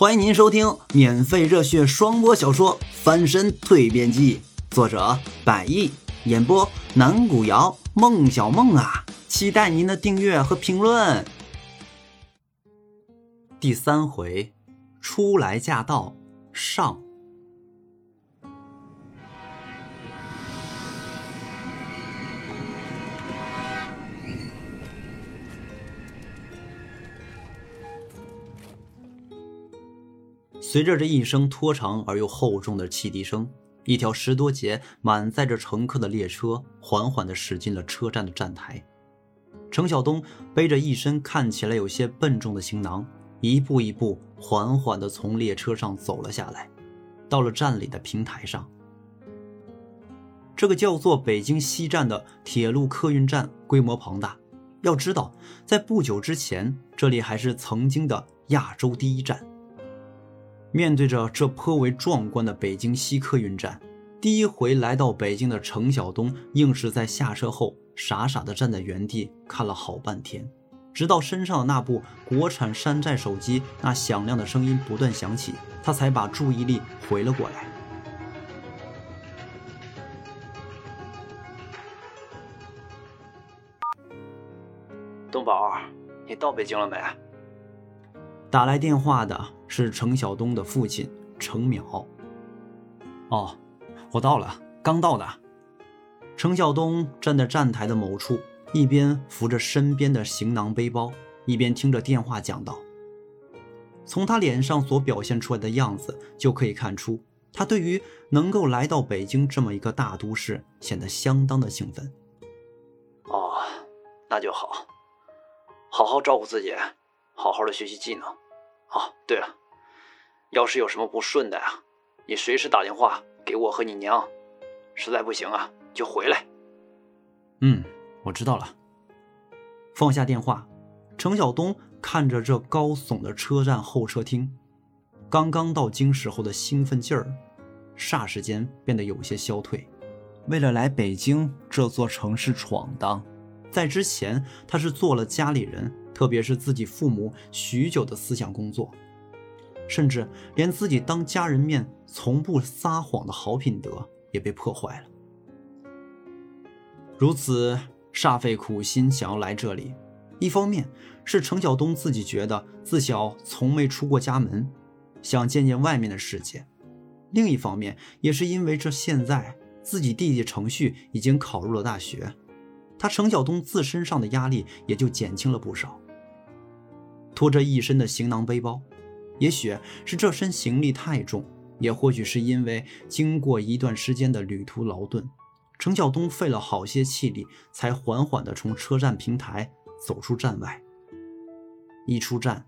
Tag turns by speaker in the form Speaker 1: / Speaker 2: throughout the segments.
Speaker 1: 欢迎您收听免费热血双播小说《翻身蜕变记》，作者百亿，演播南古瑶、孟小梦啊，期待您的订阅和评论。第三回，初来驾到上。随着这一声拖长而又厚重的汽笛声，一条十多节满载着乘客的列车缓缓地驶进了车站的站台。程晓东背着一身看起来有些笨重的行囊，一步一步缓缓地从列车上走了下来，到了站里的平台上。这个叫做北京西站的铁路客运站规模庞大，要知道，在不久之前，这里还是曾经的亚洲第一站。面对着这颇为壮观的北京西客运站，第一回来到北京的程晓东，硬是在下车后傻傻地站在原地看了好半天，直到身上的那部国产山寨手机那响亮的声音不断响起，他才把注意力回了过来。
Speaker 2: 东宝，你到北京了没？
Speaker 1: 打来电话的是程晓东的父亲程淼。
Speaker 3: 哦，我到了，刚到的。
Speaker 1: 程晓东站在站台的某处，一边扶着身边的行囊背包，一边听着电话讲道。从他脸上所表现出来的样子，就可以看出，他对于能够来到北京这么一个大都市，显得相当的兴奋。
Speaker 2: 哦，那就好，好好照顾自己，好好的学习技能。哦，对了，要是有什么不顺的呀，你随时打电话给我和你娘。实在不行啊，就回来。
Speaker 3: 嗯，我知道了。
Speaker 1: 放下电话，程晓东看着这高耸的车站候车厅，刚刚到京时候的兴奋劲儿，霎时间变得有些消退。为了来北京这座城市闯荡，在之前他是做了家里人。特别是自己父母许久的思想工作，甚至连自己当家人面从不撒谎的好品德也被破坏了。如此煞费苦心想要来这里，一方面是程晓东自己觉得自小从没出过家门，想见见外面的世界；另一方面也是因为这现在自己弟弟程旭已经考入了大学，他程晓东自身上的压力也就减轻了不少。拖着一身的行囊背包，也许是这身行李太重，也或许是因为经过一段时间的旅途劳顿，程晓东费了好些气力，才缓缓地从车站平台走出站外。一出站，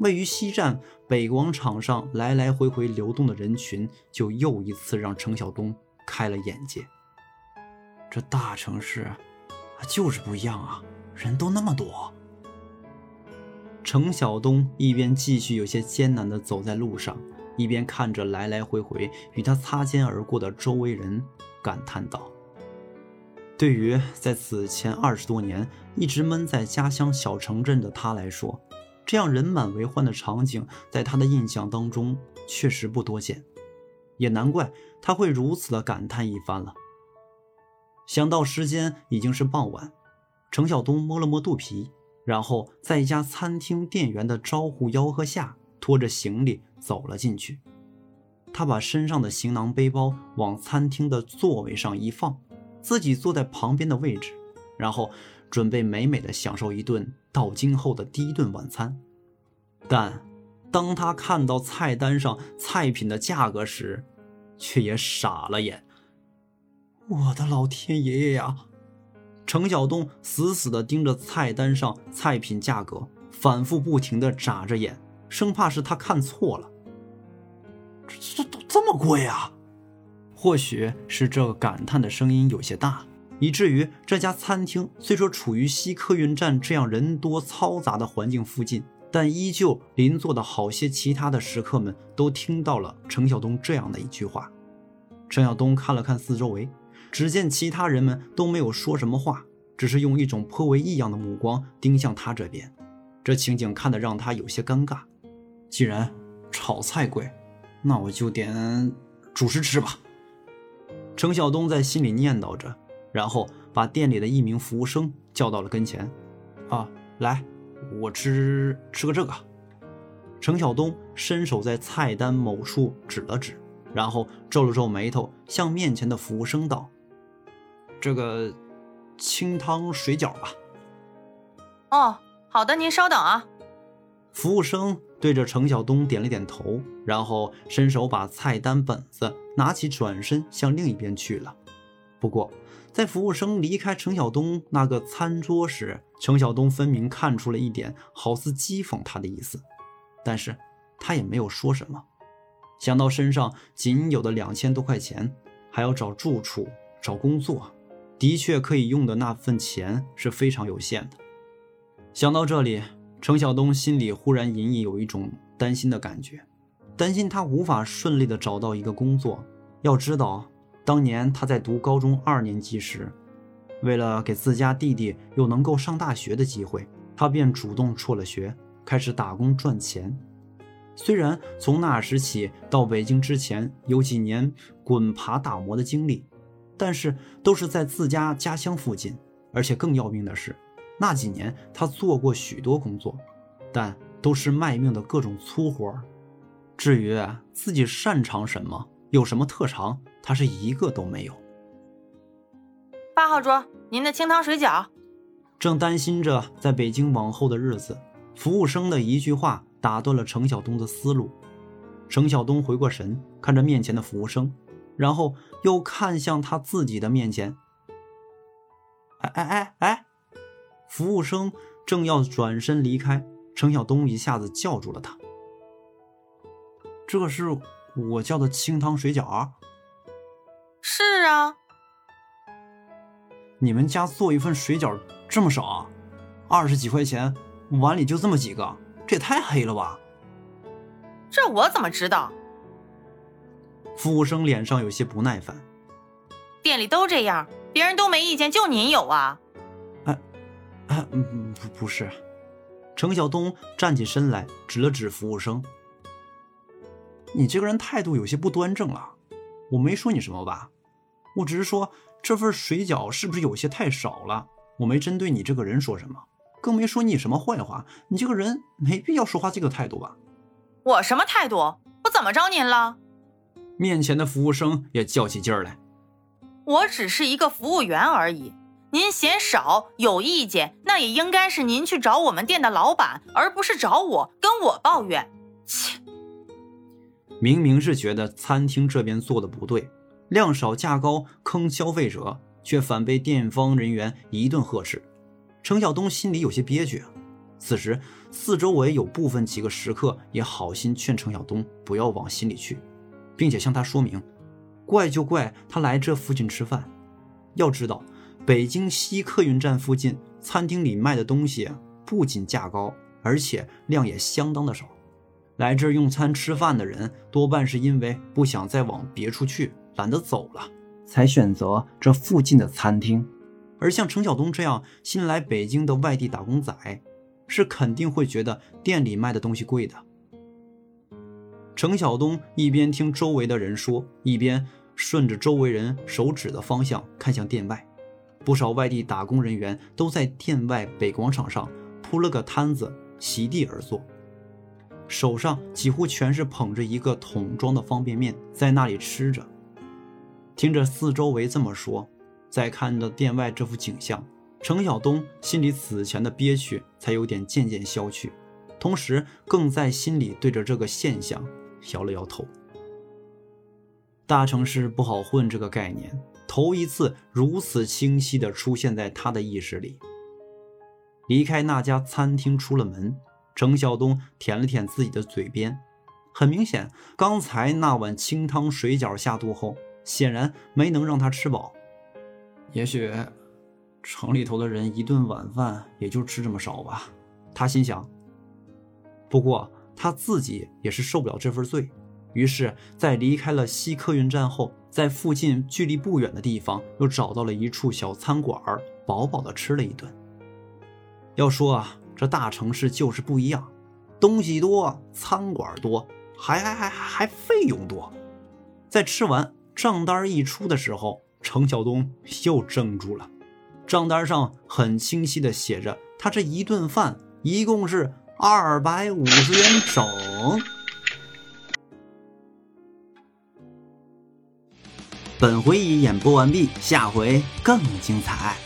Speaker 1: 位于西站北广场上来来回回流动的人群，就又一次让程晓东开了眼界。这大城市，就是不一样啊，人都那么多。程晓东一边继续有些艰难地走在路上，一边看着来来回回与他擦肩而过的周围人，感叹道：“对于在此前二十多年一直闷在家乡小城镇的他来说，这样人满为患的场景，在他的印象当中确实不多见，也难怪他会如此的感叹一番了。”想到时间已经是傍晚，程晓东摸了摸肚皮。然后在一家餐厅店员的招呼吆喝下，拖着行李走了进去。他把身上的行囊背包往餐厅的座位上一放，自己坐在旁边的位置，然后准备美美的享受一顿到京后的第一顿晚餐。但当他看到菜单上菜品的价格时，却也傻了眼。我的老天爷爷呀！程晓东死死地盯着菜单上菜品价格，反复不停地眨着眼，生怕是他看错了。这这都这么贵啊？或许是这个感叹的声音有些大，以至于这家餐厅虽说处于西客运站这样人多嘈杂的环境附近，但依旧邻座的好些其他的食客们都听到了程晓东这样的一句话。程晓东看了看四周围。只见其他人们都没有说什么话，只是用一种颇为异样的目光盯向他这边。这情景看得让他有些尴尬。既然炒菜贵，那我就点主食吃吧。程晓东在心里念叨着，然后把店里的一名服务生叫到了跟前。啊，来，我吃吃个这个。程晓东伸手在菜单某处指了指，然后皱了皱眉头，向面前的服务生道：“这个清汤水饺吧。”
Speaker 4: 哦，好的，您稍等啊。
Speaker 1: 服务生对着程晓东点了点头，然后伸手把菜单本子拿起，转身向另一边去了。不过，在服务生离开程晓东那个餐桌时，程晓东分明看出了一点好似讥讽他的意思，但是他也没有说什么。想到身上仅有的两千多块钱，还要找住处、找工作，的确可以用的那份钱是非常有限的。想到这里，程晓东心里忽然隐隐有一种担心的感觉，担心他无法顺利的找到一个工作。要知道，当年他在读高中二年级时，为了给自家弟弟有能够上大学的机会，他便主动辍了学，开始打工赚钱。虽然从那时起到北京之前有几年滚爬打磨的经历，但是都是在自家家乡附近，而且更要命的是。那几年，他做过许多工作，但都是卖命的各种粗活至于自己擅长什么，有什么特长，他是一个都没有。
Speaker 4: 八号桌，您的清汤水饺。
Speaker 1: 正担心着在北京往后的日子，服务生的一句话打断了程晓东的思路。程晓东回过神，看着面前的服务生，然后又看向他自己的面前。哎哎哎哎！服务生正要转身离开，程晓东一下子叫住了他：“这是我叫的清汤水饺啊。”“
Speaker 4: 是啊。”“
Speaker 1: 你们家做一份水饺这么少啊？二十几块钱，碗里就这么几个，这也太黑了吧？”“
Speaker 4: 这我怎么知道？”
Speaker 1: 服务生脸上有些不耐烦。
Speaker 4: “店里都这样，别人都没意见，就您有啊？”
Speaker 1: 啊，不不是，程晓东站起身来，指了指服务生：“你这个人态度有些不端正了。我没说你什么吧？我只是说这份水饺是不是有些太少了？我没针对你这个人说什么，更没说你什么坏话。你这个人没必要说话这个态度吧？”
Speaker 4: 我什么态度？我怎么着您了？
Speaker 1: 面前的服务生也较起劲儿来：“
Speaker 4: 我只是一个服务员而已。”您嫌少有意见，那也应该是您去找我们店的老板，而不是找我跟我抱怨。切！
Speaker 1: 明明是觉得餐厅这边做的不对，量少价高坑消费者，却反被店方人员一顿呵斥。程晓东心里有些憋屈。此时，四周围有部分几个食客也好心劝程晓东不要往心里去，并且向他说明：怪就怪他来这附近吃饭，要知道。北京西客运站附近餐厅里卖的东西不仅价高，而且量也相当的少。来这儿用餐吃饭的人多半是因为不想再往别处去，懒得走了，才选择这附近的餐厅。而像程晓东这样新来北京的外地打工仔，是肯定会觉得店里卖的东西贵的。程晓东一边听周围的人说，一边顺着周围人手指的方向看向店外。不少外地打工人员都在店外北广场上铺了个摊子，席地而坐，手上几乎全是捧着一个桶装的方便面，在那里吃着。听着四周围这么说，再看着店外这幅景象，程晓东心里此前的憋屈才有点渐渐消去，同时更在心里对着这个现象摇了摇头。大城市不好混这个概念。头一次如此清晰地出现在他的意识里。离开那家餐厅，出了门，程晓东舔了舔自己的嘴边。很明显，刚才那碗清汤水饺下肚后，显然没能让他吃饱。也许，城里头的人一顿晚饭也就吃这么少吧。他心想。不过他自己也是受不了这份罪，于是在离开了西客运站后，在附近距离不远的地方，又找到了一处小餐馆，饱饱的吃了一顿。要说啊，这大城市就是不一样，东西多，餐馆多，还还还还费用多。在吃完账单一出的时候，程晓东又怔住了，账单上很清晰的写着，他这一顿饭一共是。二百五十元整。本回已演播完毕下回更精彩。